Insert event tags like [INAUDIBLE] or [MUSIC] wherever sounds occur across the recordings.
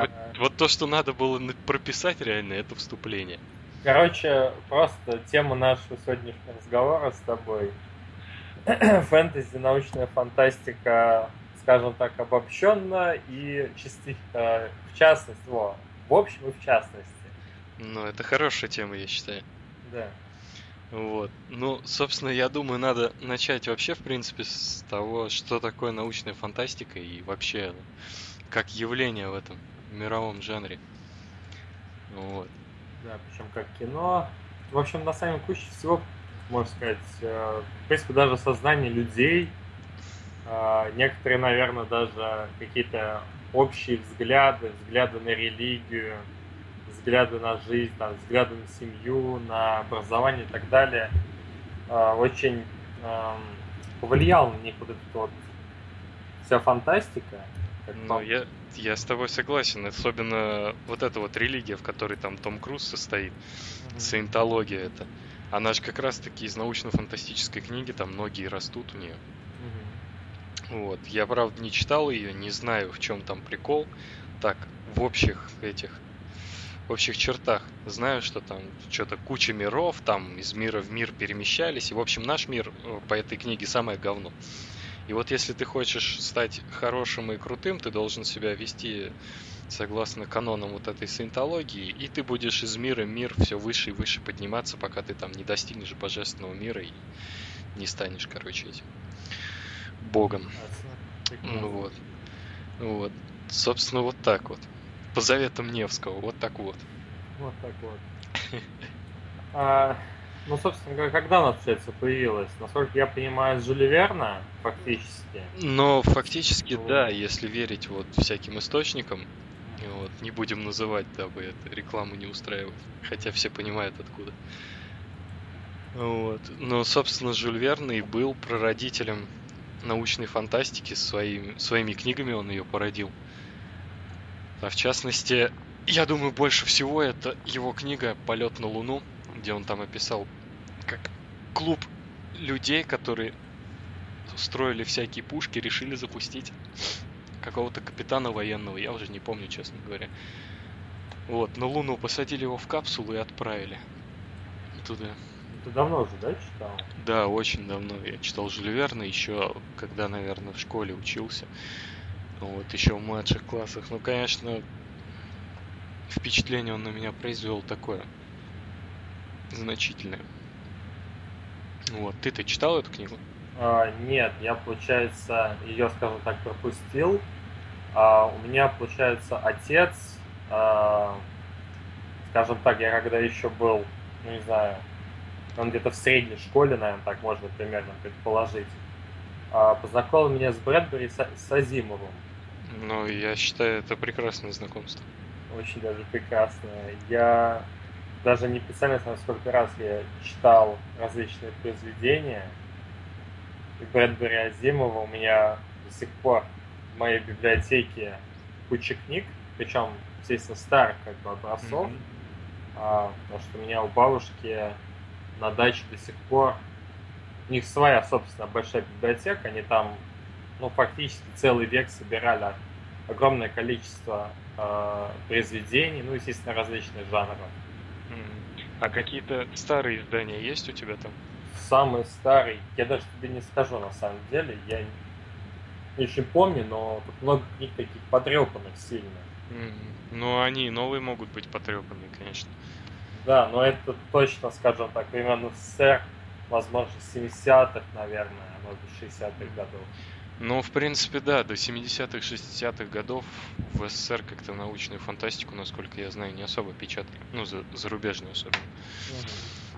Вот, вот то, что надо было прописать реально, это вступление. Короче, просто тема нашего сегодняшнего разговора с тобой. [CLEARS THROAT] Фэнтези, научная фантастика, скажем так, обобщенно и частично, в частности, во, в общем и в частности. Ну, это хорошая тема, я считаю. Да. Вот. Ну, собственно, я думаю, надо начать вообще, в принципе, с того, что такое научная фантастика и вообще как явление в этом мировом жанре. Вот. Да, причем как кино. В общем, на самом куче всего, можно сказать, э, в принципе, даже сознание людей, э, некоторые, наверное, даже какие-то общие взгляды, взгляды на религию, взгляды на жизнь, там, взгляды на семью, на образование и так далее, э, очень э, повлиял на них вот эта вот вся фантастика. Ну, я, я с тобой согласен. Особенно вот эта вот религия, в которой там Том Круз состоит, mm-hmm. саентология это. Она же как раз-таки из научно-фантастической книги, там многие растут у нее. Mm-hmm. Вот. Я, правда, не читал ее, не знаю, в чем там прикол. Так, в общих этих в общих чертах знаю, что там что-то куча миров, там из мира в мир перемещались. И, в общем, наш мир э, по этой книге самое говно. И вот если ты хочешь стать хорошим и крутым, ты должен себя вести согласно канонам вот этой саентологии, и ты будешь из мира мир все выше и выше подниматься, пока ты там не достигнешь божественного мира и не станешь, короче, этим богом. Ну вот. Вот. Собственно, вот так вот. По заветам Невского, вот так вот. Вот так вот. [LAUGHS] Ну, собственно, когда она, получается, появилась? Насколько я понимаю, с Жюли Верна, фактически. Но фактически, вот. да, если верить вот всяким источникам, вот, не будем называть, дабы это рекламу не устраивать, хотя все понимают откуда. Вот. Но, собственно, Жюль Верн и был прародителем научной фантастики своими, своими книгами, он ее породил. А в частности, я думаю, больше всего это его книга «Полет на Луну», где он там описал как клуб людей, которые строили всякие пушки, решили запустить какого-то капитана военного, я уже не помню, честно говоря. Вот, на Луну посадили его в капсулу и отправили туда. Ты давно уже, да, читал? Да, очень давно. Я читал Жюль Верна еще, когда, наверное, в школе учился. Вот, еще в младших классах. Ну, конечно, впечатление он на меня произвел такое значительное. Вот, ты-то читал эту книгу? А, нет, я, получается, ее, скажем так, пропустил. А, у меня, получается, отец, а, скажем так, я когда еще был, ну не знаю, он где-то в средней школе, наверное, так можно примерно предположить, а, познакомил меня с Брэдбери с, с Азимовым. Ну, я считаю, это прекрасное знакомство. Очень даже прекрасное. Я даже не представляю, сколько раз я читал различные произведения. И Брэдбери Азимова у меня до сих пор в моей библиотеке куча книг, причем, естественно, старых как бы образцов. Mm-hmm. А, потому что у меня у бабушки на даче до сих пор у них своя, собственно, большая библиотека, они там, ну, фактически целый век собирали огромное количество э, произведений, ну, естественно, различных жанров. А какие-то старые издания есть у тебя там? Самый старый, я даже тебе не скажу на самом деле, я не очень помню, но тут много книг таких потрепанных сильно. Ну, они новые могут быть потрепанные, конечно. Да, но это точно, скажем так, примерно СССР, возможно, 70-х, наверное, может быть, 60-х годов. Ну, в принципе, да, до 70-х, 60-х годов в СССР как-то научную фантастику, насколько я знаю, не особо печатали. Ну, за, зарубежную особенно.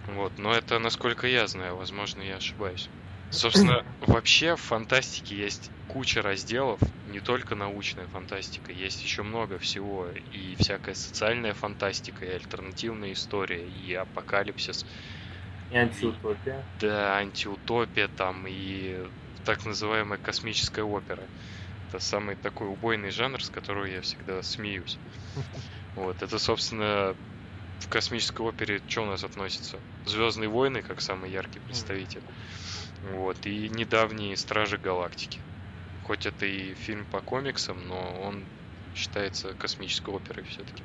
Угу. Вот, но это насколько я знаю, возможно, я ошибаюсь. Собственно, вообще в фантастике есть куча разделов, не только научная фантастика, есть еще много всего, и всякая социальная фантастика, и альтернативная история, и апокалипсис. И антиутопия. Да, антиутопия там, и так называемая космическая опера. Это самый такой убойный жанр, с которого я всегда смеюсь. [LAUGHS] Вот, это, собственно, в космической опере что у нас относится? Звездные войны, как самый яркий представитель. Вот, и недавние Стражи Галактики. Хоть это и фильм по комиксам, но он считается космической оперой все-таки.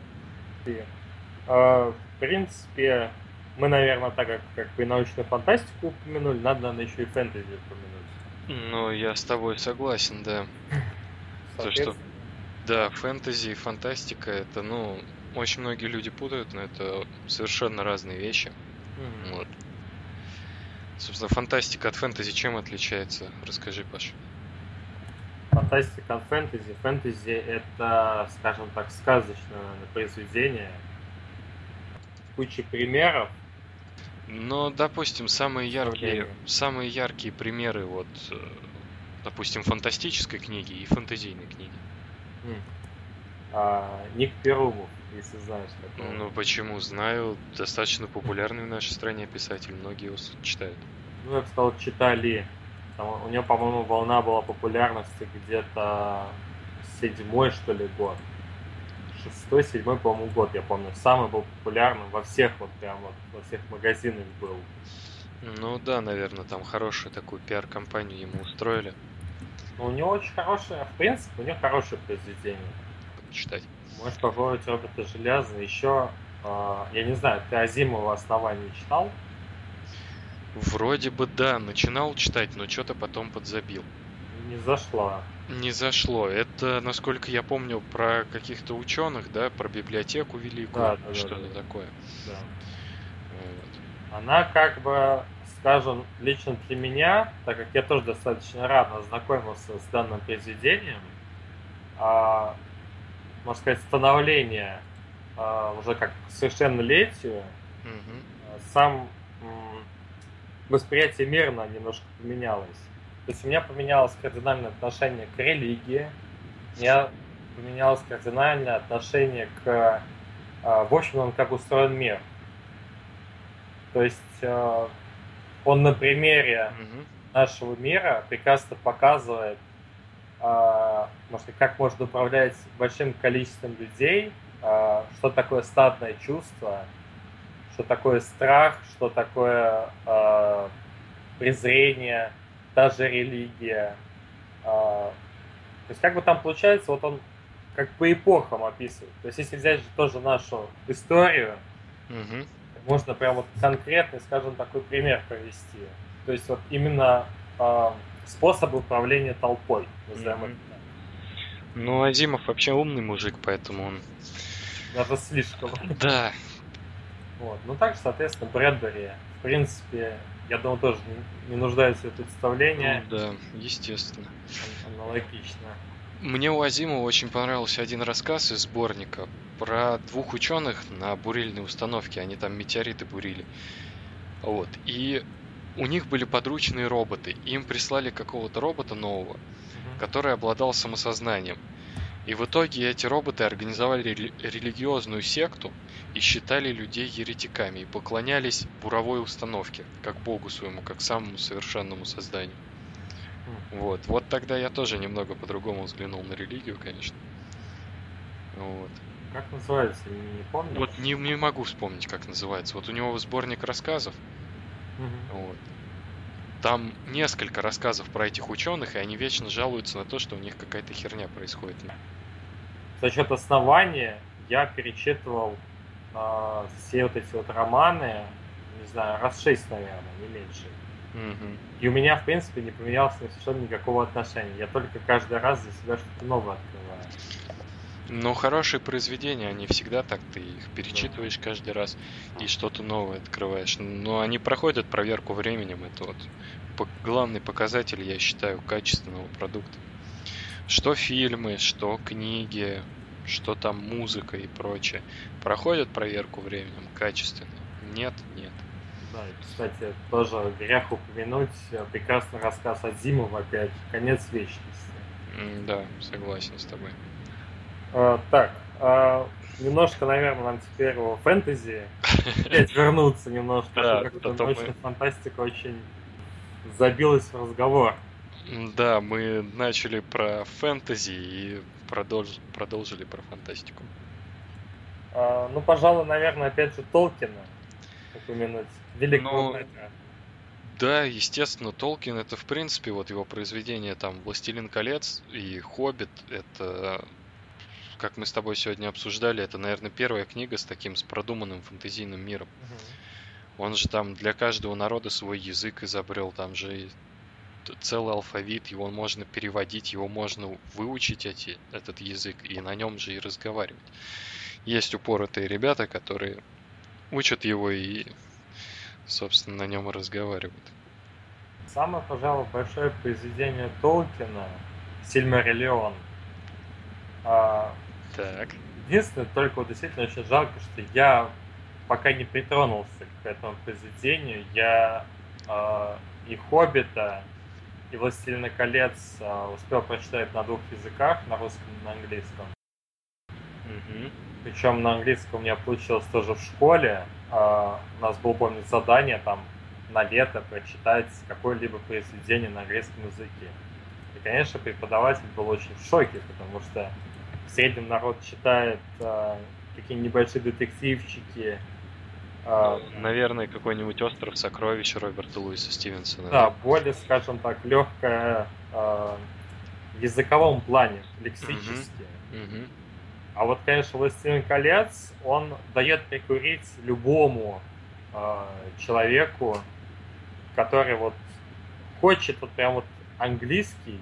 А, в принципе, мы, наверное, так как, как бы и научную фантастику упомянули, надо, наверное, еще и фэнтези упомянуть. Ну, я с тобой согласен, да. То, что да, фэнтези и фантастика это, ну, очень многие люди путают, но это совершенно разные вещи. Mm-hmm. Вот. Собственно, фантастика от фэнтези чем отличается? Расскажи, Паш. Фантастика от фэнтези. Фэнтези это, скажем так, сказочное произведение. Куча примеров. Ну, допустим, самые яркие, самые яркие примеры вот, э, допустим, фантастической книги и фэнтезийной книги. А, Ник Перумов, если знаешь такого. Ну почему? Знаю, достаточно популярный в нашей стране писатель, многие его читают. Ну, я бы сказал, читали. Там, у него, по-моему, волна была популярности где-то седьмой, что ли, год. Шестой, седьмой, по-моему, год, я помню. Самый был популярным во всех, вот прям вот, во всех магазинах был. Ну да, наверное, там хорошую такую пиар-компанию ему устроили. Ну, у него очень хорошее, в принципе, у него хорошее произведение. Читать. Можешь попробовать робота железа. Еще, э, я не знаю, ты Азимова основание читал? Вроде бы да, начинал читать, но что-то потом подзабил. Не зашло. Не зашло. Это, насколько я помню, про каких-то ученых, да, про библиотеку великую, да, да, что-то да, да. такое. Да. Вот. Она как бы скажем, лично для меня, так как я тоже достаточно рано ознакомился с данным произведением, а, можно сказать, становление а, уже как к совершеннолетию, mm-hmm. сам восприятие мира немножко поменялось. То есть у меня поменялось кардинальное отношение к религии, у меня поменялось кардинальное отношение к, а, в общем, как устроен мир. То есть а, он на примере нашего мира прекрасно показывает, э, может, как можно управлять большим количеством людей, что такое стадное чувство, что такое страх, что такое э, презрение, даже религия. Э, то есть как бы там получается, вот он как по эпохам описывает. То есть если взять же тоже нашу историю, угу можно прям вот конкретный, скажем, такой пример провести. То есть вот именно э, способ управления толпой, назовем это. Ну, Азимов вообще умный мужик, поэтому он... Даже слишком. Да. Вот. Ну, так же, соответственно, Брэдбери, в принципе, я думаю, тоже не, нуждается в представлении. Ну, да, естественно. Аналогично. Мне у Азимова очень понравился один рассказ из сборника про двух ученых на бурильной установке. Они там метеориты бурили. Вот. И у них были подручные роботы. Им прислали какого-то робота нового, который обладал самосознанием. И в итоге эти роботы организовали рели- религиозную секту и считали людей еретиками и поклонялись буровой установке, как богу своему, как самому совершенному созданию. Вот. Вот тогда я тоже немного по-другому взглянул на религию, конечно. Вот. Как называется, не помню. Вот не, не могу вспомнить, как называется. Вот у него сборник рассказов. Угу. Вот. Там несколько рассказов про этих ученых, и они вечно жалуются на то, что у них какая-то херня происходит. За счет основания я перечитывал э, все вот эти вот романы, не знаю, раз шесть, наверное, не меньше. Угу. И у меня, в принципе, не поменялось совершенно никакого отношения. Я только каждый раз для себя что-то новое открываю. Но хорошие произведения, они всегда так, ты их перечитываешь да. каждый раз и что-то новое открываешь. Но они проходят проверку временем. Это вот главный показатель, я считаю, качественного продукта. Что фильмы, что книги, что там музыка и прочее. Проходят проверку временем качественно. Нет, нет. Да, и, кстати, тоже грех упомянуть э, прекрасный рассказ от Зимова опять «Конец вечности». Да, согласен с тобой. А, так, а, немножко, наверное, нам теперь о фэнтези [LAUGHS] опять вернуться немножко, да, как-то научная фантастика очень забилась в разговор. Да, мы начали про фэнтези и продолж... продолжили про фантастику. А, ну, пожалуй, наверное, опять же Толкина упомянуть. Великого ну, Да, естественно, Толкин это в принципе вот его произведение там «Властелин колец» и «Хоббит» это как мы с тобой сегодня обсуждали, это, наверное, первая книга с таким, с продуманным фэнтезийным миром. Угу. Он же там для каждого народа свой язык изобрел, там же целый алфавит, его можно переводить, его можно выучить эти, этот язык и на нем же и разговаривать. Есть упоротые ребята, которые учат его и, собственно, на нем и разговаривают. Самое, пожалуй, большое произведение Толкина Сильмариллион. А, так. Единственное, только вот действительно очень жалко, что я пока не притронулся к этому произведению. Я э, и Хоббита, и Властелина колец э, успел прочитать на двух языках, на русском и на английском. Угу. Причем на английском у меня получилось тоже в школе. Э, у нас было, помню, задание там на лето прочитать какое-либо произведение на английском языке. И, конечно, преподаватель был очень в шоке, потому что в среднем народ читает э, какие-нибудь небольшие детективчики. Э, Наверное, какой-нибудь остров сокровищ Роберта Луиса Стивенсона. Да, более, скажем так, легкая э, в языковом плане, лексически. Mm-hmm. А вот, конечно, «Властелин колец», он дает прикурить любому э, человеку, который вот хочет вот прям вот английский,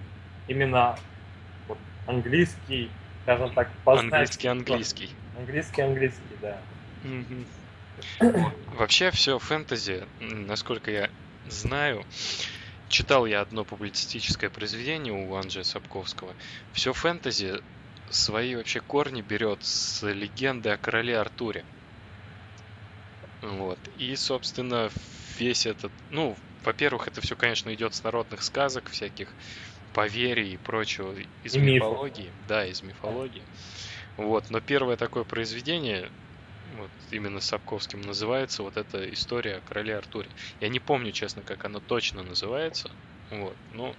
именно вот английский, скажем так, познать. Английский, английский. Английский, английский, да. Вообще все фэнтези, насколько я знаю, читал я одно публицистическое произведение у Анджея Сапковского. Все фэнтези свои вообще корни берет с легенды о короле Артуре. Вот. И, собственно, весь этот, ну, во-первых, это все, конечно, идет с народных сказок, всяких поверий и прочего, из и мифологии. Да, из мифологии. Вот, но первое такое произведение, вот именно Сапковским называется вот эта история о короле Артуре. Я не помню, честно, как оно точно называется. Вот, ну,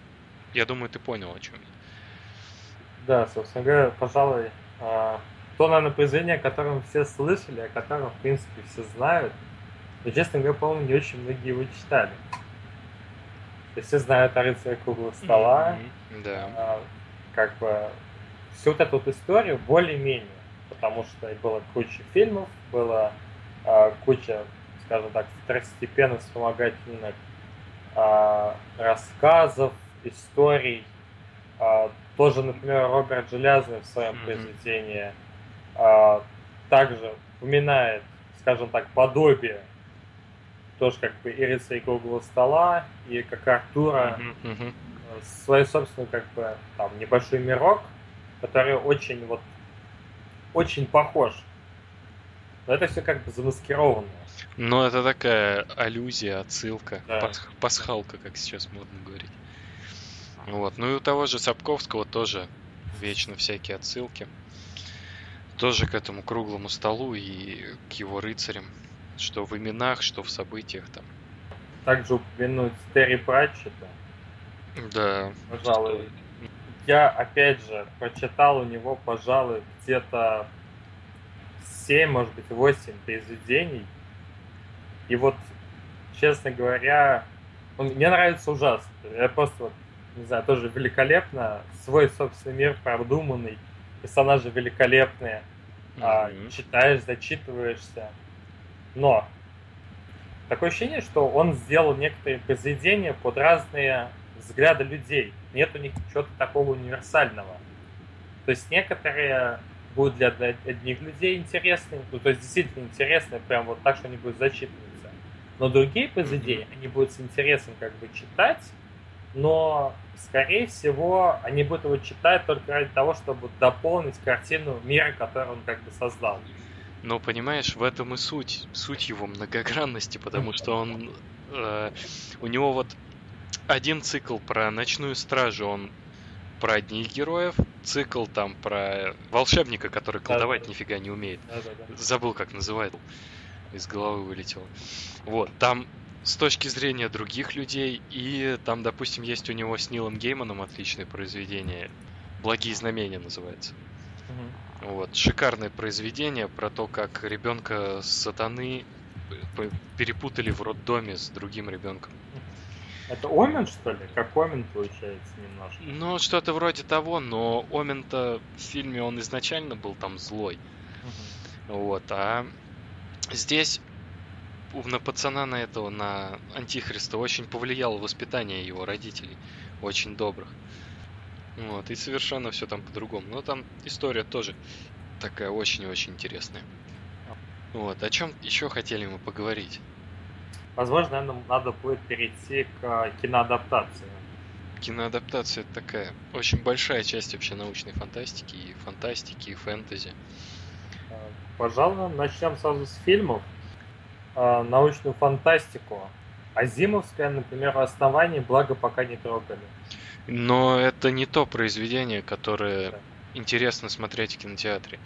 я думаю, ты понял, о чем я. Да, собственно говоря, пожалуй, а, то, наверное, произведение, о котором все слышали, о котором, в принципе, все знают. Но, честно говоря, по-моему, не очень многие его читали. То есть все знают о рыцаре круглого стола. Mm-hmm. Да. А, как бы всю вот эту вот историю более-менее. Потому что было куча фильмов, было а, куча, скажем так, второстепенных вспомогательных а, рассказов, историй. А, тоже, например, Роберт Железный в своем mm-hmm. произведении а, также упоминает, скажем так, подобие тоже как бы и рыцарь круглого стола, и как Артура, uh-huh, uh-huh. свой собственный как бы там небольшой мирок, который очень вот очень похож. Но это все как бы замаскировано. Ну, это такая аллюзия, отсылка, да. пас- пасхалка, как сейчас модно говорить. Вот. Ну и у того же Сапковского тоже вечно всякие отсылки. Тоже к этому круглому столу и к его рыцарям. Что в именах, что в событиях там. Также упомянуть Терри Пратчета. Да. Пожалуй. Я, опять же, прочитал у него, пожалуй, где-то 7, может быть, 8 произведений. И вот, честно говоря, он, мне нравится ужасно. Я просто, вот, не знаю, тоже великолепно. Свой собственный мир продуманный, персонажи великолепные. Mm-hmm. А, читаешь, зачитываешься. Но такое ощущение, что он сделал некоторые произведения под разные взгляды людей. Нет у них чего-то такого универсального. То есть некоторые будут для одних людей интересны, ну, то есть действительно интересны, прям вот так, что они будут зачитываться. Но другие произведения, они будут с интересом как бы читать, но, скорее всего, они будут его читать только ради того, чтобы дополнить картину мира, который он как бы создал. Но понимаешь, в этом и суть, суть его многогранности, потому что он, э, у него вот один цикл про ночную стражу, он про одних героев, цикл там про волшебника, который колдовать да, нифига не умеет. Да, да, Забыл, как называет. Из головы вылетело. Вот, там с точки зрения других людей, и там, допустим, есть у него с Нилом Гейманом отличное произведение. Благие знамения называется. Вот, шикарное произведение про то, как ребенка сатаны перепутали в роддоме с другим ребенком. Это Омен, что ли? Как Омен получается немножко? Ну, что-то вроде того, но Омен-то в фильме он изначально был там злой. Угу. Вот, а здесь на пацана на этого, на Антихриста очень повлияло воспитание его родителей, очень добрых. Вот, и совершенно все там по-другому. Но там история тоже такая очень-очень интересная. Вот, о чем еще хотели мы поговорить? Возможно, наверное, надо будет перейти к киноадаптации. Киноадаптация это такая очень большая часть вообще научной фантастики, и фантастики, и фэнтези. Пожалуй, начнем сразу с фильмов. А, научную фантастику. Азимовская, например, основание, благо пока не трогали. Но это не то произведение, которое да. интересно смотреть в кинотеатре.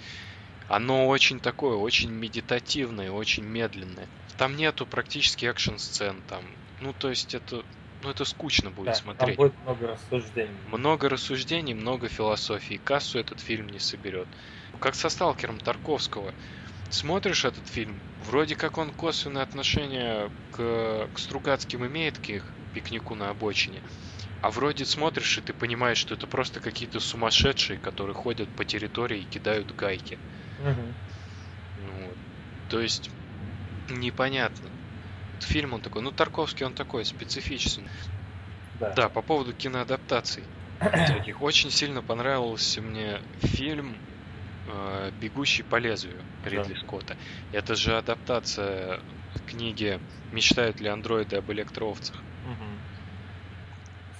Оно очень такое, очень медитативное, очень медленное. Там нету практически экшн-сцен, там, ну, то есть это, ну, это скучно будет да, смотреть. Там будет много рассуждений. Много рассуждений, много философии. Кассу этот фильм не соберет. Как со Сталкером Тарковского. Смотришь этот фильм, вроде как он косвенное отношение к, к Стругацким имеет, к их пикнику на обочине. А вроде смотришь, и ты понимаешь, что это просто какие-то сумасшедшие, которые ходят по территории и кидают гайки. Угу. Ну, то есть, непонятно. Вот фильм он такой, ну, Тарковский он такой, специфичный. Да, да по поводу киноадаптаций. Очень сильно понравился мне фильм э, «Бегущий по лезвию» Ридли да. Скотта. Это же адаптация книги «Мечтают ли андроиды об электроовцах?» угу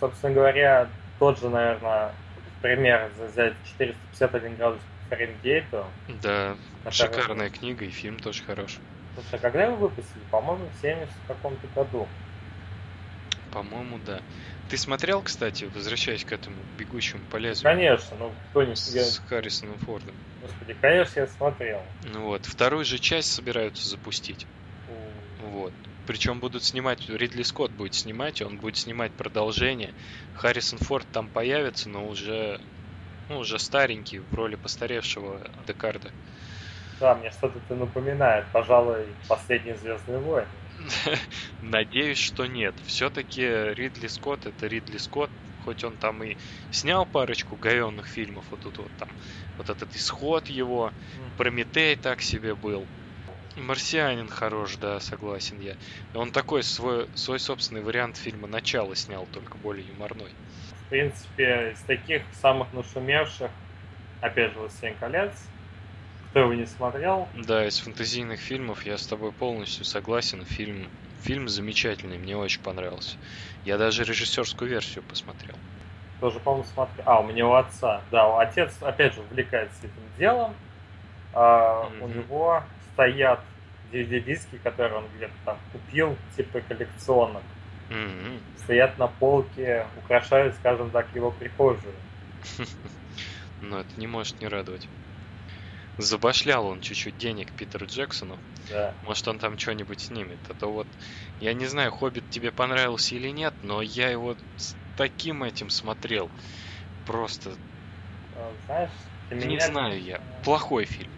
собственно говоря, тот же, наверное, пример взять 451 градус Фаренгейту. Да, который... шикарная книга и фильм тоже хороший. Слушай, а когда его выпустили? По-моему, в 70 каком-то году. По-моему, да. Ты смотрел, кстати, возвращаясь к этому бегущему по лезвию? Конечно, ну кто не с, я... с Харрисоном Фордом. Господи, конечно, я смотрел. Ну вот, вторую же часть собираются запустить. Mm. Вот. Причем будут снимать, Ридли Скотт будет снимать, он будет снимать продолжение. Харрисон Форд там появится, но уже, ну, уже старенький, в роли постаревшего Декарда. Да, мне что-то это напоминает, пожалуй, последний Звездный войны. [LAUGHS] Надеюсь, что нет. Все-таки Ридли Скотт это Ридли Скотт, хоть он там и снял парочку говенных фильмов, вот тут вот там, вот этот исход его, Прометей так себе был. Марсианин хорош, да, согласен я. Он такой свой, свой собственный вариант фильма «Начало» снял, только более юморной. В принципе, из таких самых нашумевших, опять же, «Властелин колец», кто его не смотрел? Да, из фэнтезийных фильмов я с тобой полностью согласен. Фильм, фильм замечательный, мне очень понравился. Я даже режиссерскую версию посмотрел. Тоже, по-моему, смотрел. А, у меня у отца. Да, отец, опять же, увлекается этим делом. А, mm-hmm. У него стоят DVD-диски, которые он где-то там купил, типа коллекционных. Mm-hmm. Стоят на полке, украшают, скажем так, его прихожую. [LAUGHS] Но это не может не радовать. Забашлял он чуть-чуть денег Питеру Джексону. Да. Может, он там что-нибудь снимет. А то вот, я не знаю, Хоббит тебе понравился или нет, но я его с таким этим смотрел. Просто... А, знаешь, не меня... знаю я. Плохой фильм.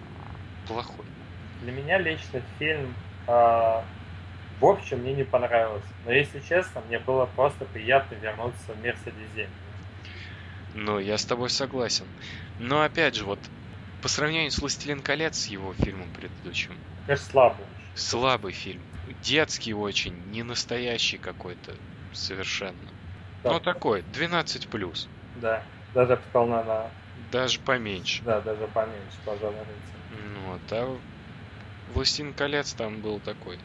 Плохой. Для меня лично фильм э, в общем мне не понравился. Но если честно, мне было просто приятно вернуться в мир Средиземья. Ну, я с тобой согласен. Но опять же, вот по сравнению с «Властелин колец» с его фильмом предыдущим. Конечно, слабый. Слабый фильм. Детский очень, не настоящий какой-то совершенно. Да. Ну, такой, 12+. плюс. Да, даже, сказал, наверное... Даже поменьше. Да, даже поменьше, пожалуй. Ну, вот, а Властелин колец там был такой.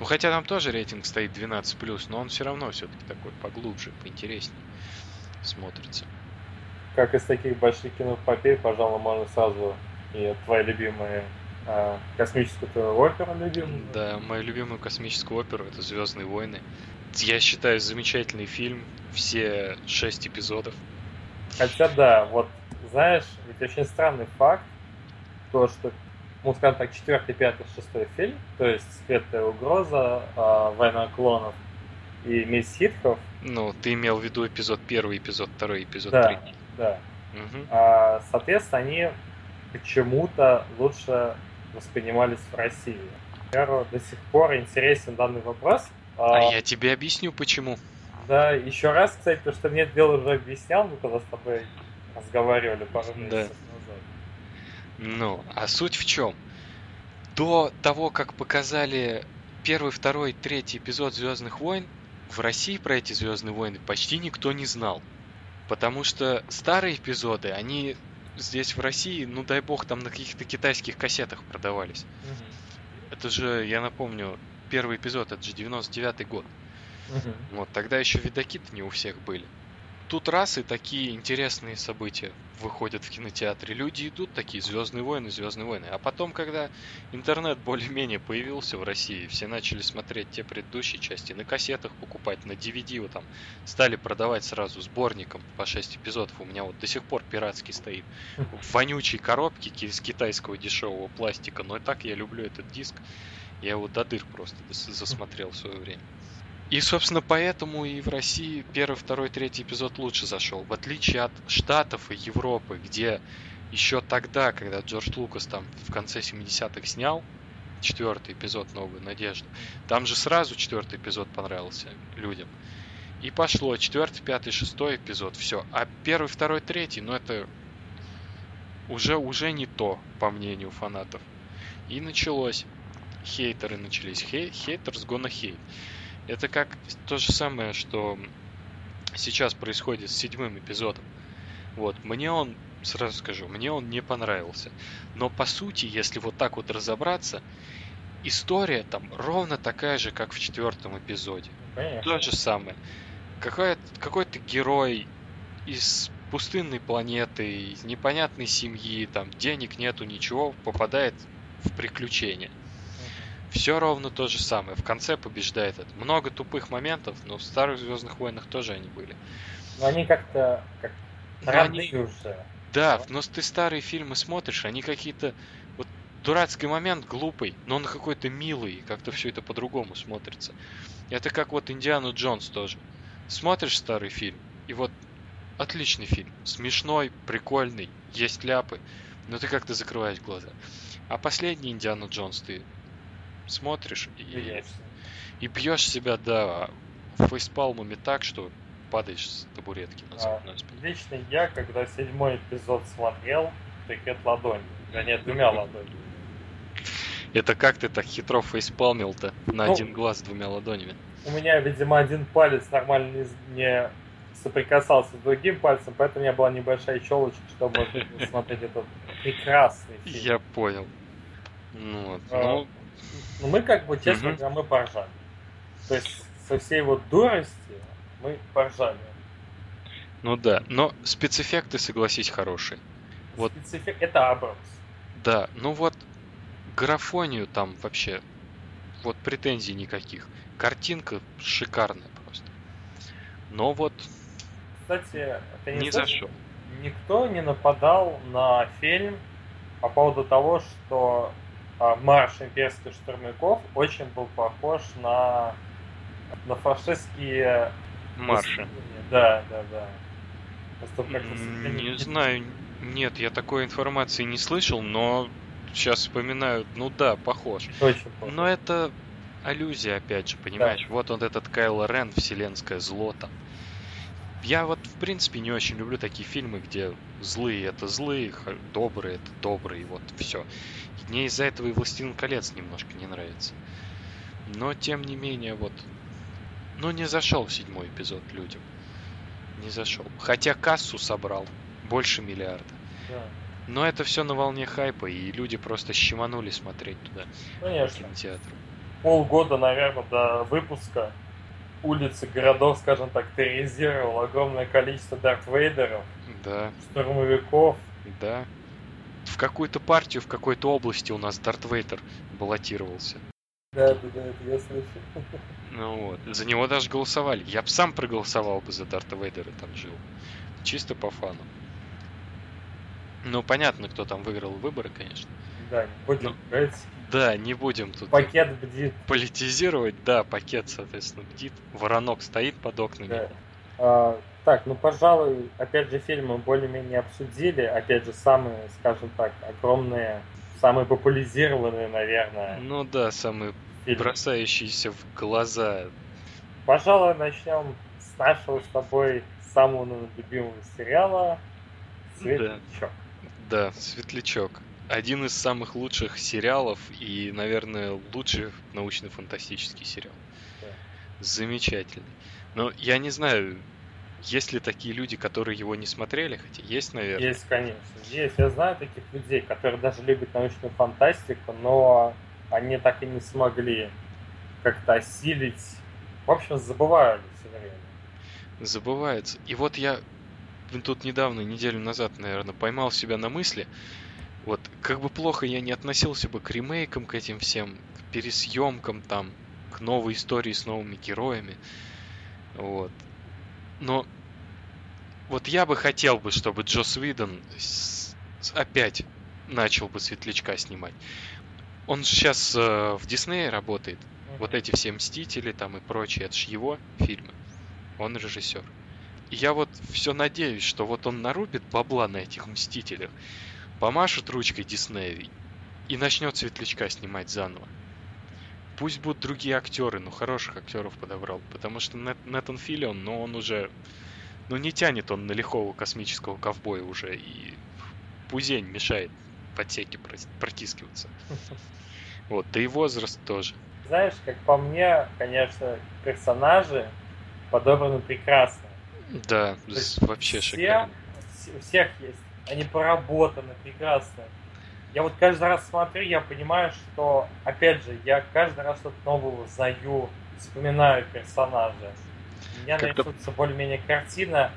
Ну хотя там тоже рейтинг стоит 12+, но он все равно все-таки такой поглубже, поинтереснее смотрится. Как из таких больших кинопопей, пожалуй, можно сразу и твои любимые а, космическую оперу любимую. Да, мою любимую космическую оперу это Звездные войны. Я считаю замечательный фильм, все шесть эпизодов. Хотя да, вот знаешь, ведь очень странный факт, то, что ну, скажем так, четвертый, пятый, шестой фильм, то есть «Скрытая угроза», э, «Война клонов» и «Мисс Хитхов». Ну, ты имел в виду эпизод первый, эпизод второй, эпизод да, третий. Да, угу. а, Соответственно, они почему-то лучше воспринимались в России. Например, до сих пор интересен данный вопрос. А, а я тебе объясню, почему. Да, еще раз, кстати, то, что мне Белый уже объяснял, мы когда с тобой разговаривали пару месяцев да. назад. Ну, а суть в чем? До того, как показали первый, второй, третий эпизод Звездных войн, в России про эти Звездные войны почти никто не знал. Потому что старые эпизоды, они здесь в России, ну дай бог, там на каких-то китайских кассетах продавались. Угу. Это же, я напомню, первый эпизод, это же 99-й год. Угу. Вот, тогда еще видоки-то не у всех были тут раз и такие интересные события выходят в кинотеатре. Люди идут такие, Звездные войны, Звездные войны. А потом, когда интернет более-менее появился в России, все начали смотреть те предыдущие части, на кассетах покупать, на DVD вот там стали продавать сразу сборником по 6 эпизодов. У меня вот до сих пор пиратский стоит. В вонючей коробке из китайского дешевого пластика. Но и так я люблю этот диск. Я его до дыр просто засмотрел в свое время. И, собственно, поэтому и в России первый, второй, третий эпизод лучше зашел. В отличие от Штатов и Европы, где еще тогда, когда Джордж Лукас там в конце 70-х снял четвертый эпизод «Новую надежду», там же сразу четвертый эпизод понравился людям. И пошло четвертый, пятый, шестой эпизод, все. А первый, второй, третий, ну это уже, уже не то, по мнению фанатов. И началось. Хейтеры начались. Хей, хейтерс gonna hate. Это как то же самое, что сейчас происходит с седьмым эпизодом. Вот, мне он, сразу скажу, мне он не понравился. Но по сути, если вот так вот разобраться, история там ровно такая же, как в четвертом эпизоде. Конечно. То же самое. Какой- какой-то герой из пустынной планеты, из непонятной семьи, там денег нету, ничего, попадает в приключения. Все ровно то же самое. В конце побеждает это. Много тупых моментов, но в старых Звездных войнах тоже они были. Но они как-то как родные они... уже. Да, но ты старые фильмы смотришь, они какие-то вот дурацкий момент глупый, но он какой-то милый, как-то все это по-другому смотрится. Это как вот Индиану Джонс тоже. Смотришь старый фильм, и вот отличный фильм, смешной, прикольный, есть ляпы, но ты как-то закрываешь глаза. А последний Индиану Джонс ты смотришь и, и бьешь себя, да, фейспалмами так, что падаешь с табуретки назад а. Лично я, когда седьмой эпизод смотрел, прикрет ладонь. Да нет, двумя ладонями. Это как ты так хитро фейспалмил-то на ну, один глаз двумя ладонями? У меня, видимо, один палец нормально не, соприкасался с другим пальцем, поэтому у меня была небольшая челочка, чтобы смотреть этот прекрасный фильм. Я понял. Ну, вот. а, ну, ну, мы как бы, честно говоря, мы поржали. То есть со всей вот дурости мы поржали. Ну да, но спецэффекты, согласись, хорошие. Вот. Спецэффект это Абрамс. Да, ну вот графонию там вообще вот претензий никаких. Картинка шикарная просто. Но вот кстати, ты не, не зашел. Никто не нападал на фильм по поводу того, что марш имперских штурмяков очень был похож на, на фашистские марши. Да, да, да. Не знаю, нет, я такой информации не слышал, но сейчас вспоминаю, ну да, похож. Очень похож. Но это аллюзия, опять же, понимаешь? Да. Вот он этот Кайло Рен, вселенское зло там. Я вот, в принципе, не очень люблю такие фильмы, где злые это злые, добрые это добрые, вот все. Мне из-за этого и «Властелин колец» немножко не нравится. Но, тем не менее, вот... Ну, не зашел седьмой эпизод людям. Не зашел. Хотя кассу собрал. Больше миллиарда. Да. Но это все на волне хайпа, и люди просто щеманули смотреть туда. Конечно. Кинотеатр. Полгода, наверное, до выпуска улицы городов, скажем так, терроризировал огромное количество Дарт Вейдеров, да. штурмовиков. Да в какую-то партию, в какой-то области у нас Дарт Вейдер баллотировался. Да, да, да, это я слышал. Ну вот, за него даже голосовали. Я бы сам проголосовал бы за Дарта Вейдера, там жил. Чисто по фану. Ну, понятно, кто там выиграл выборы, конечно. Да, не будем Но, Да, не будем тут пакет бдит. политизировать. Да, пакет, соответственно, бдит. Воронок стоит под окнами. Да. А, так, ну, пожалуй, опять же, фильмы более-менее обсудили. Опять же, самые, скажем так, огромные, самые популяризированные, наверное. Ну да, самые фильмы. бросающиеся в глаза. Пожалуй, начнем с с нашего с тобой самого любимого сериала Светлячок. Да, да Светлячок. Один из самых лучших сериалов и, наверное, лучший научно-фантастический сериал. Да. Замечательный. Но я не знаю, есть ли такие люди, которые его не смотрели, хотя есть, наверное. Есть, конечно. Есть. Я знаю таких людей, которые даже любят научную фантастику, но они так и не смогли как-то осилить. В общем, забывали все время. Забывается. И вот я тут недавно, неделю назад, наверное, поймал себя на мысли, вот как бы плохо я не относился бы к ремейкам, к этим всем, к пересъемкам там, к новой истории с новыми героями. Вот. Но вот я бы хотел бы, чтобы Джос Уидон опять начал бы Светлячка снимать. Он сейчас э, в Диснее работает. Mm-hmm. Вот эти все Мстители там и прочие, это же его фильмы. Он режиссер. И я вот все надеюсь, что вот он нарубит бабла на этих Мстителях, помашет ручкой Диснея и начнет Светлячка снимать заново. Пусть будут другие актеры, но хороших актеров подобрал. Потому что Нет, Нетан Филлион, но он уже... Ну не тянет он на лихого космического ковбоя уже. И пузень мешает в отсеке протискиваться. [LAUGHS] Вот, да и возраст тоже. Знаешь, как по мне, конечно, персонажи подобраны прекрасно. Да, вообще все, шикарно. У всех есть. Они поработаны прекрасно я вот каждый раз смотрю, я понимаю, что, опять же, я каждый раз что-то новое узнаю, вспоминаю персонажа. У меня как нарисуется более-менее картина.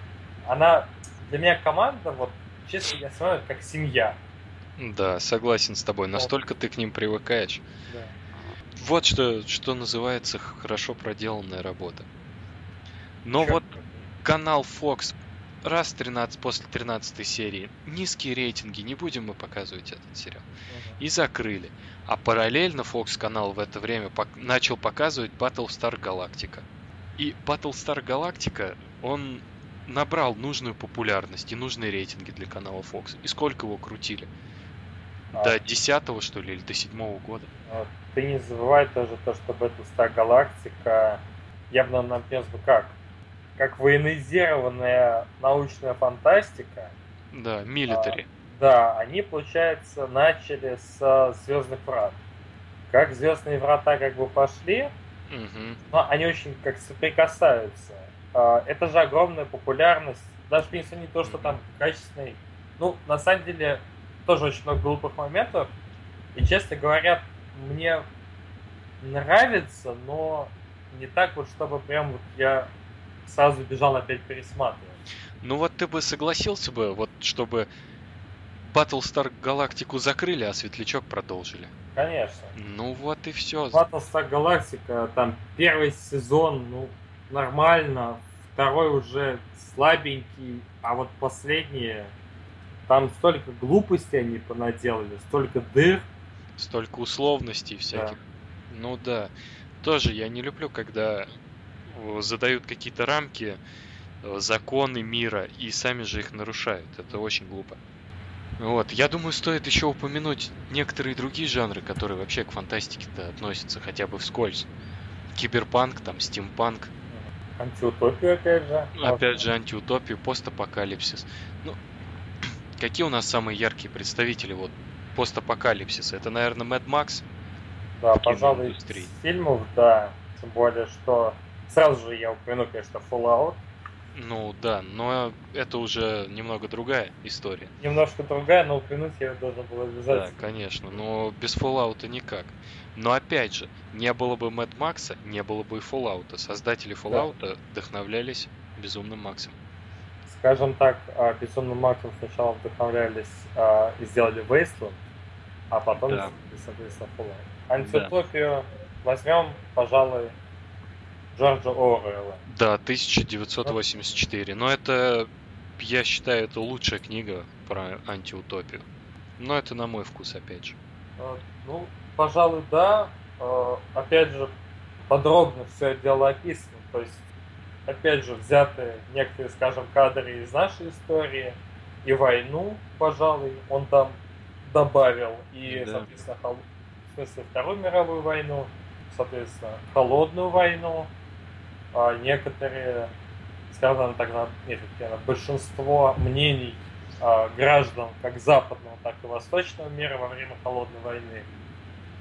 Она для меня команда, вот, честно, я смотрю, как семья. Да, согласен с тобой. Настолько вот. ты к ним привыкаешь. Да. Вот что, что называется хорошо проделанная работа. Но Черт. вот канал Fox раз 13 после 13 серии низкие рейтинги, не будем мы показывать этот сериал. Uh-huh. И закрыли. А параллельно Fox канал в это время пок- начал показывать Battlestar Galactica. И Battlestar Galactica, он набрал нужную популярность и нужные рейтинги для канала Fox. И сколько его крутили? А. До 10 что ли, или до 7 года? А, ты не забывай тоже то, что Battlestar Galactica явно нам бы как как военизированная научная фантастика. Да, милитари. А, да, они, получается, начали с Звездных врат. Как Звездные врата как бы пошли, угу. но они очень как соприкасаются. А, это же огромная популярность. Даже если не то, что там качественный. Ну, на самом деле, тоже очень много глупых моментов. И, честно говоря, мне нравится, но не так вот, чтобы прям вот я сразу бежал опять пересматривать. Ну вот ты бы согласился бы, вот чтобы Battlestar Галактику закрыли, а Светлячок продолжили. Конечно. Ну вот и все. Battlestar Галактика, там первый сезон, ну, нормально, второй уже слабенький, а вот последние, там столько глупостей они понаделали, столько дыр. Столько условностей всяких. Да. Ну да. Тоже я не люблю, когда задают какие-то рамки, э, законы мира и сами же их нарушают. Это очень глупо. Вот, я думаю, стоит еще упомянуть некоторые другие жанры, которые вообще к фантастике-то относятся хотя бы вскользь. Киберпанк, там, стимпанк. Антиутопию, опять же. Опять же, антиутопию, постапокалипсис. Ну, [CLEARS THROAT] какие у нас самые яркие представители вот постапокалипсиса? Это, наверное, Mad Max. Да, пожалуй, из фильмов, да. Тем более, что Сразу же я упомяну, конечно, Fallout. Ну да, но это уже немного другая история. Немножко другая, но упомянуть я должен был обязательно. Да, конечно, но без Fallout никак. Но опять же, не было бы Mad Max, не было бы и Fallout. Создатели Fallout да. вдохновлялись Безумным Максом. Скажем так, а, Безумным Максом сначала вдохновлялись а, и сделали Wasteland, а потом, да. соответственно, Fallout. Антиутопию да. возьмем, пожалуй, Джорджа Оруэлла. Да, 1984. Но это, я считаю, это лучшая книга про антиутопию. Но это на мой вкус, опять же. А, ну, пожалуй, да. А, опять же, подробно все это дело описано. То есть, опять же, взяты некоторые, скажем, кадры из нашей истории. И войну, пожалуй, он там добавил. И, да. соответственно, хол... в смысле, Вторую мировую войну, соответственно, холодную войну, а некоторые скажем так, нет, большинство мнений э, граждан как западного, так и восточного мира во время холодной войны.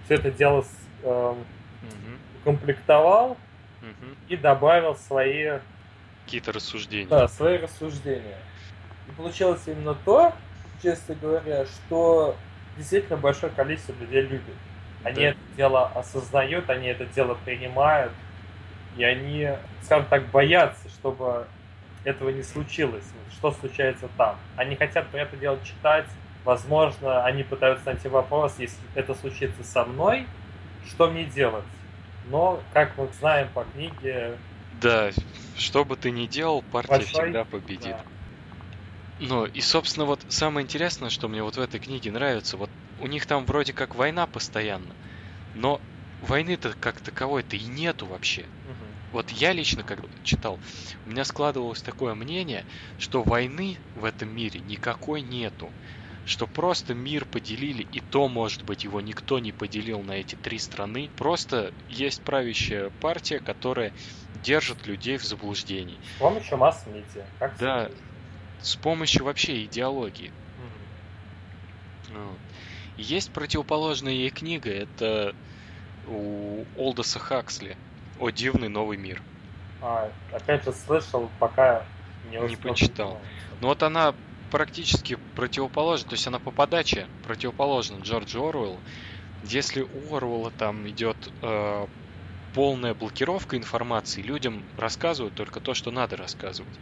Все это дело с, э, угу. комплектовал угу. и добавил свои какие-то рассуждения. Да, свои рассуждения. И получилось именно то, честно говоря, что действительно большое количество людей любит. Они да. это дело осознают, они это дело принимают, и они, скажем так, боятся, чтобы этого не случилось, что случается там. Они хотят это дело читать, возможно, они пытаются найти вопрос, если это случится со мной, что мне делать? Но, как мы знаем по книге... Да, что бы ты ни делал, партия большой... всегда победит. Да. Ну, и, собственно, вот самое интересное, что мне вот в этой книге нравится, вот у них там вроде как война постоянно, но войны-то как таковой-то и нету вообще. Угу. Вот я лично, как читал, у меня складывалось такое мнение, что войны в этом мире никакой нету. Что просто мир поделили, и то, может быть, его никто не поделил на эти три страны. Просто есть правящая партия, которая держит людей в заблуждении. С помощью масс-медиа. Как да, с помощью вообще идеологии. Mm-hmm. Есть противоположная ей книга, это у Олдоса Хаксли «О дивный новый мир». А, опять же слышал, пока не Не почитал. Ну вот она практически противоположна, то есть она по подаче противоположна Джорджу Оруэллу. Если у Оруэлла там идет э, полная блокировка информации, людям рассказывают только то, что надо рассказывать.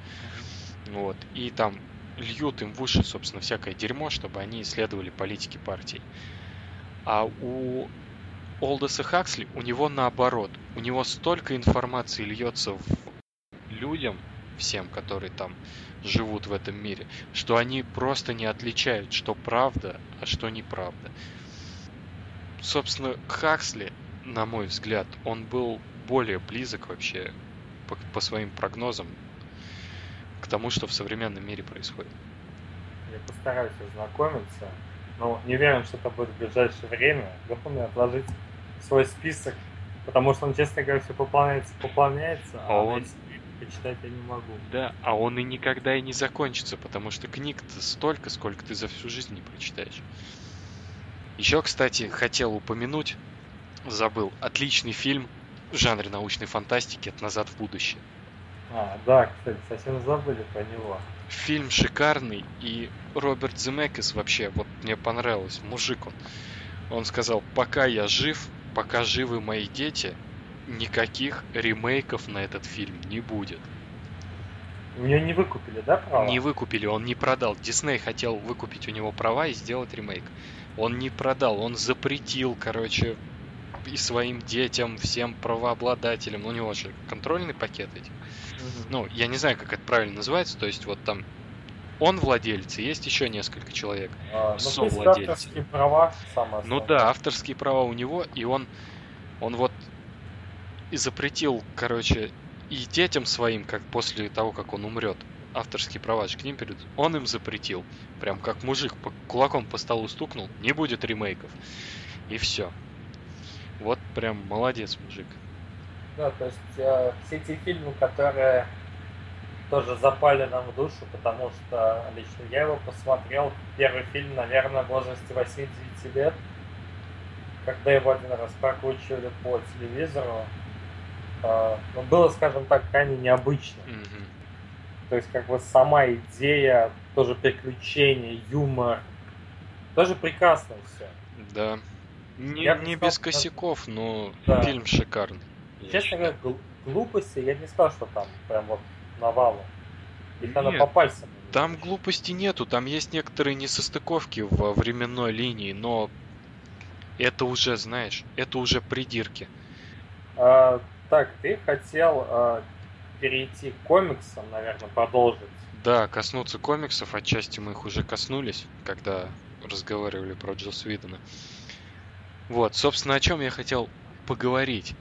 Вот. И там льют им в уши, собственно, всякое дерьмо, чтобы они исследовали политики партий. А у Олдеса Хаксли, у него наоборот. У него столько информации льется в людям, всем, которые там живут в этом мире, что они просто не отличают, что правда, а что неправда. Собственно, Хаксли на мой взгляд, он был более близок вообще по, по своим прогнозам к тому, что в современном мире происходит. Я постараюсь ознакомиться, но не уверен, что это будет в ближайшее время. Главное отложить свой список, потому что он, честно говоря, все пополняется, пополняется, а, а он почитать я не могу. Да, а он и никогда и не закончится, потому что книг-то столько, сколько ты за всю жизнь не прочитаешь. Еще, кстати, хотел упомянуть, забыл. Отличный фильм в жанре научной фантастики «От назад в будущее». А, да, кстати, совсем забыли про него. Фильм шикарный, и Роберт Земекис вообще, вот мне понравилось, мужик он. Он сказал, пока я жив, пока живы мои дети, никаких ремейков на этот фильм не будет. У него не выкупили, да, права? Не выкупили, он не продал. Дисней хотел выкупить у него права и сделать ремейк. Он не продал, он запретил, короче, и своим детям, всем правообладателям. У него же контрольный пакет этих. Угу. Ну, я не знаю, как это правильно называется. То есть вот там он владелец, и есть еще несколько человек. А, ну, совладельцы. авторские права самое Ну да, авторские права у него, и он, он вот и запретил, короче, и детям своим, как после того, как он умрет, авторские права же к ним перейдут, он им запретил. Прям как мужик по, кулаком по столу стукнул, не будет ремейков. И все. Вот прям молодец, мужик. Да, то есть э, все эти фильмы, которые тоже запали нам в душу, потому что лично я его посмотрел, первый фильм, наверное, в возрасте 8-9 лет, когда его один раз прокручивали по телевизору. Э, ну, было, скажем так, крайне необычно. Mm-hmm. То есть, как бы сама идея, тоже приключения, юмор, тоже прекрасно все. Да. Не, я не без косяков, но да. фильм шикарный. Честно говоря, глупости я не сказал, что там прям вот навалом. Их надо по пальцам. Там глупости нету, там есть некоторые несостыковки во временной линии, но это уже, знаешь, это уже придирки. А, так, ты хотел а, перейти к комиксам, наверное, продолжить. Да, коснуться комиксов, отчасти мы их уже коснулись, когда разговаривали про Джос Видена. Вот, собственно, о чем я хотел поговорить.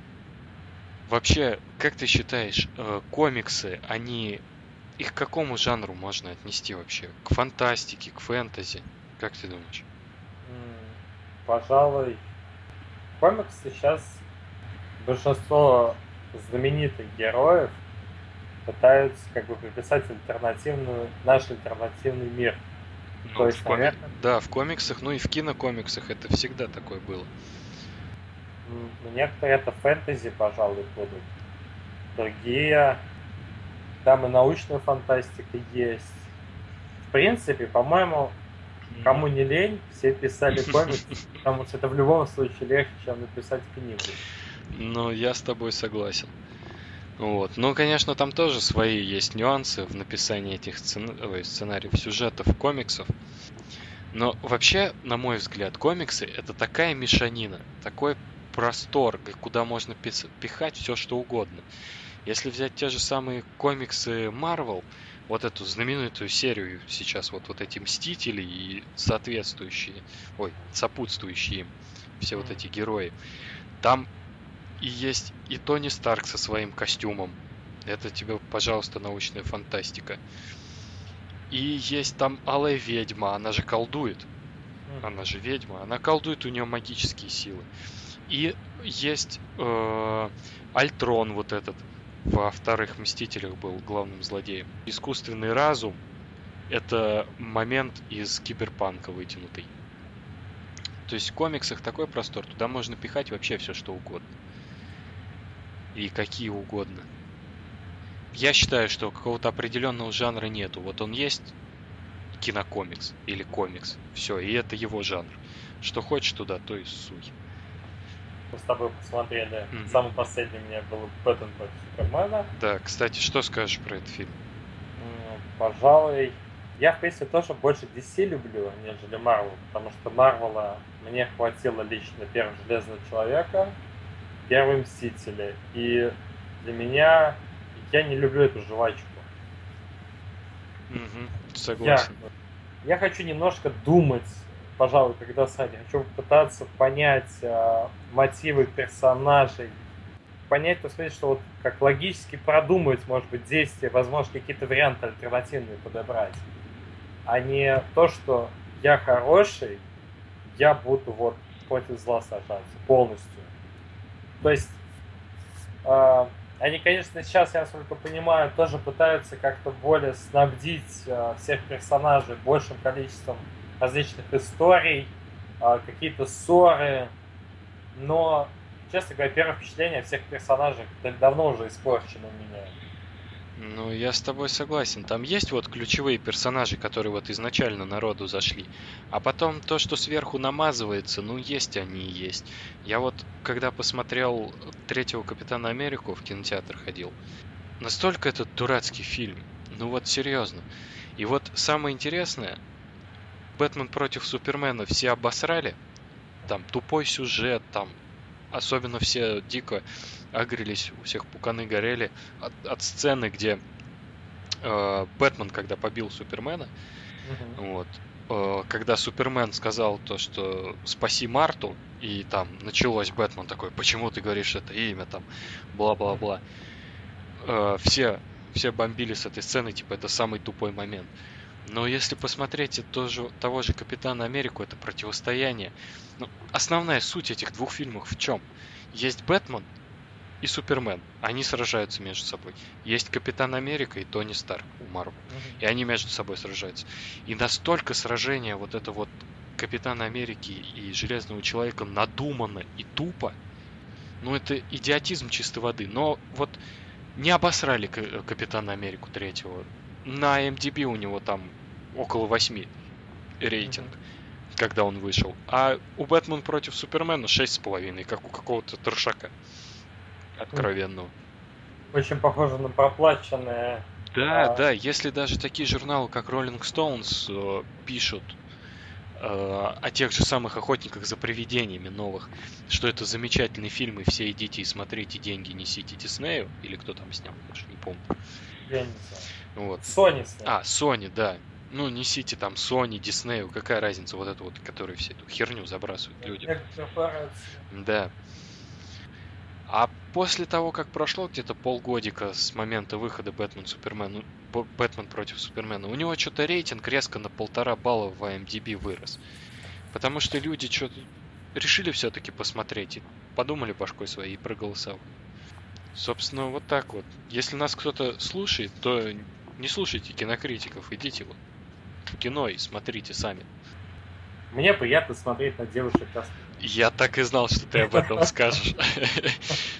Вообще, как ты считаешь, э, комиксы, они их к какому жанру можно отнести вообще? К фантастике, к фэнтези? Как ты думаешь? Пожалуй, комиксы сейчас большинство знаменитых героев пытаются как бы приписать альтернативную, наш альтернативный мир. Ну, То есть, в коми... наверное... Да, в комиксах, ну и в кинокомиксах это всегда такое было. Некоторые это фэнтези, пожалуй, будут. Другие, там и научная фантастика есть. В принципе, по-моему, кому не лень, все писали [LAUGHS] комикс, потому что это в любом случае легче, чем написать книгу. Ну, я с тобой согласен. Вот. Ну, конечно, там тоже свои есть нюансы в написании этих сцен... Ой, сценариев, сюжетов, комиксов. Но вообще, на мой взгляд, комиксы это такая мешанина, такой простор, куда можно пихать все что угодно. Если взять те же самые комиксы Marvel, вот эту знаменитую серию сейчас, вот, вот эти Мстители и соответствующие, ой, сопутствующие им, все вот эти герои, там и есть и Тони Старк со своим костюмом. Это тебе, пожалуйста, научная фантастика. И есть там Алая Ведьма, она же колдует. Она же ведьма, она колдует, у нее магические силы. И есть э, Альтрон вот этот, во вторых Мстителях был главным злодеем. Искусственный разум — это момент из киберпанка вытянутый. То есть в комиксах такой простор, туда можно пихать вообще все что угодно. И какие угодно. Я считаю, что какого-то определенного жанра нету. Вот он есть кинокомикс или комикс. Все, и это его жанр. Что хочешь туда, то и суй мы с тобой посмотрели. Mm-hmm. Самый последний у меня был Бэтмен против Супермена. Да, кстати, что скажешь про этот фильм? Пожалуй, я, в принципе, тоже больше DC люблю, нежели Марвел, потому что Марвела мне хватило лично первого Железного Человека, первым Мстители, и для меня я не люблю эту жвачку. Угу, согласен. Я, я хочу немножко думать пожалуй, когда сзади. Хочу пытаться понять э, мотивы персонажей, понять, посмотреть, что вот как логически продумать, может быть, действия, возможно, какие-то варианты альтернативные подобрать, а не то, что я хороший, я буду вот против зла сажаться полностью. То есть э, они, конечно, сейчас, я насколько понимаю, тоже пытаются как-то более снабдить э, всех персонажей большим количеством различных историй, а, какие-то ссоры, но, честно говоря, первое впечатление о всех персонажах давно уже испорчено у меня. Ну, я с тобой согласен. Там есть вот ключевые персонажи, которые вот изначально народу зашли. А потом то, что сверху намазывается, ну, есть они и есть. Я вот, когда посмотрел третьего Капитана Америку, в кинотеатр ходил, настолько этот дурацкий фильм. Ну вот серьезно. И вот самое интересное, Бэтмен против Супермена все обосрали. Там тупой сюжет, там особенно все дико агрились, у всех пуканы горели от, от сцены, где э, Бэтмен, когда побил Супермена, угу. вот, э, когда Супермен сказал то, что спаси Марту, и там началось Бэтмен такой, почему ты говоришь это имя, там, бла-бла-бла. Э, все, все бомбили с этой сцены, типа, это самый тупой момент. Но если посмотреть тоже, того же Капитана Америку, это противостояние. Ну, основная суть этих двух фильмов в чем? Есть Бэтмен и Супермен. Они сражаются между собой. Есть Капитан Америка и Тони Старк у Марвел. Uh-huh. И они между собой сражаются. И настолько сражение вот это вот Капитана Америки и Железного Человека надумано и тупо. Ну, это идиотизм чистой воды. Но вот не обосрали Капитана Америку третьего на MDB у него там около 8 рейтинг, mm-hmm. когда он вышел. А у Бэтмен против Супермена 6,5, как у какого-то трешака откровенного. Очень похоже на проплаченное. Да, а... да, если даже такие журналы, как Rolling Stones, э, пишут э, о тех же самых охотниках за привидениями новых, что это замечательный фильм, и все идите и смотрите, деньги несите Диснею, или кто там снял, даже не помню. Я не знаю. Вот. Sony. А, Sony, да. Ну, несите там Sony, Disney, какая разница, вот это вот, которые все эту херню забрасывают людям. Да. А после того, как прошло где-то полгодика с момента выхода Бэтмен Супермен, ну, Бэтмен против Супермена, у него что-то рейтинг резко на полтора балла в IMDb вырос. Потому что люди что-то решили все-таки посмотреть и подумали башкой своей и проголосовали. Собственно, вот так вот. Если нас кто-то слушает, то не слушайте кинокритиков, идите вот в кино и смотрите сами. Мне приятно смотреть на девушек косплей. Я так и знал, что ты об этом [LAUGHS] скажешь. [LAUGHS]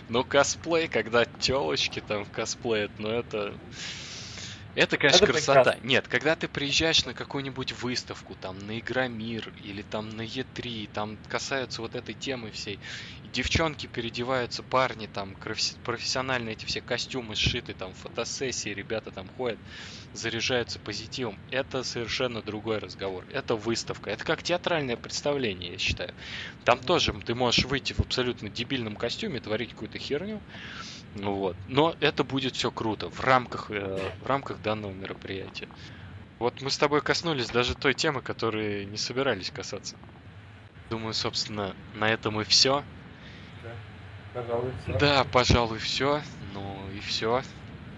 Ну, косплей, когда телочки там в косплеят, ну это... Это, конечно, это красота. Прекрасно. Нет, когда ты приезжаешь на какую-нибудь выставку, там, на Игромир или там на Е3, там касаются вот этой темы всей, и девчонки переодеваются, парни там, профессиональные эти все костюмы сшиты, там, фотосессии, ребята там ходят, заряжаются позитивом. Это совершенно другой разговор. Это выставка. Это как театральное представление, я считаю. Там тоже ты можешь выйти в абсолютно дебильном костюме, творить какую-то херню, ну вот. Но это будет все круто в рамках, э, в рамках данного мероприятия. Вот мы с тобой коснулись даже той темы, которой не собирались касаться. Думаю, собственно, на этом и все. Да, пожалуй, все. Да, пожалуй, все. Ну и все.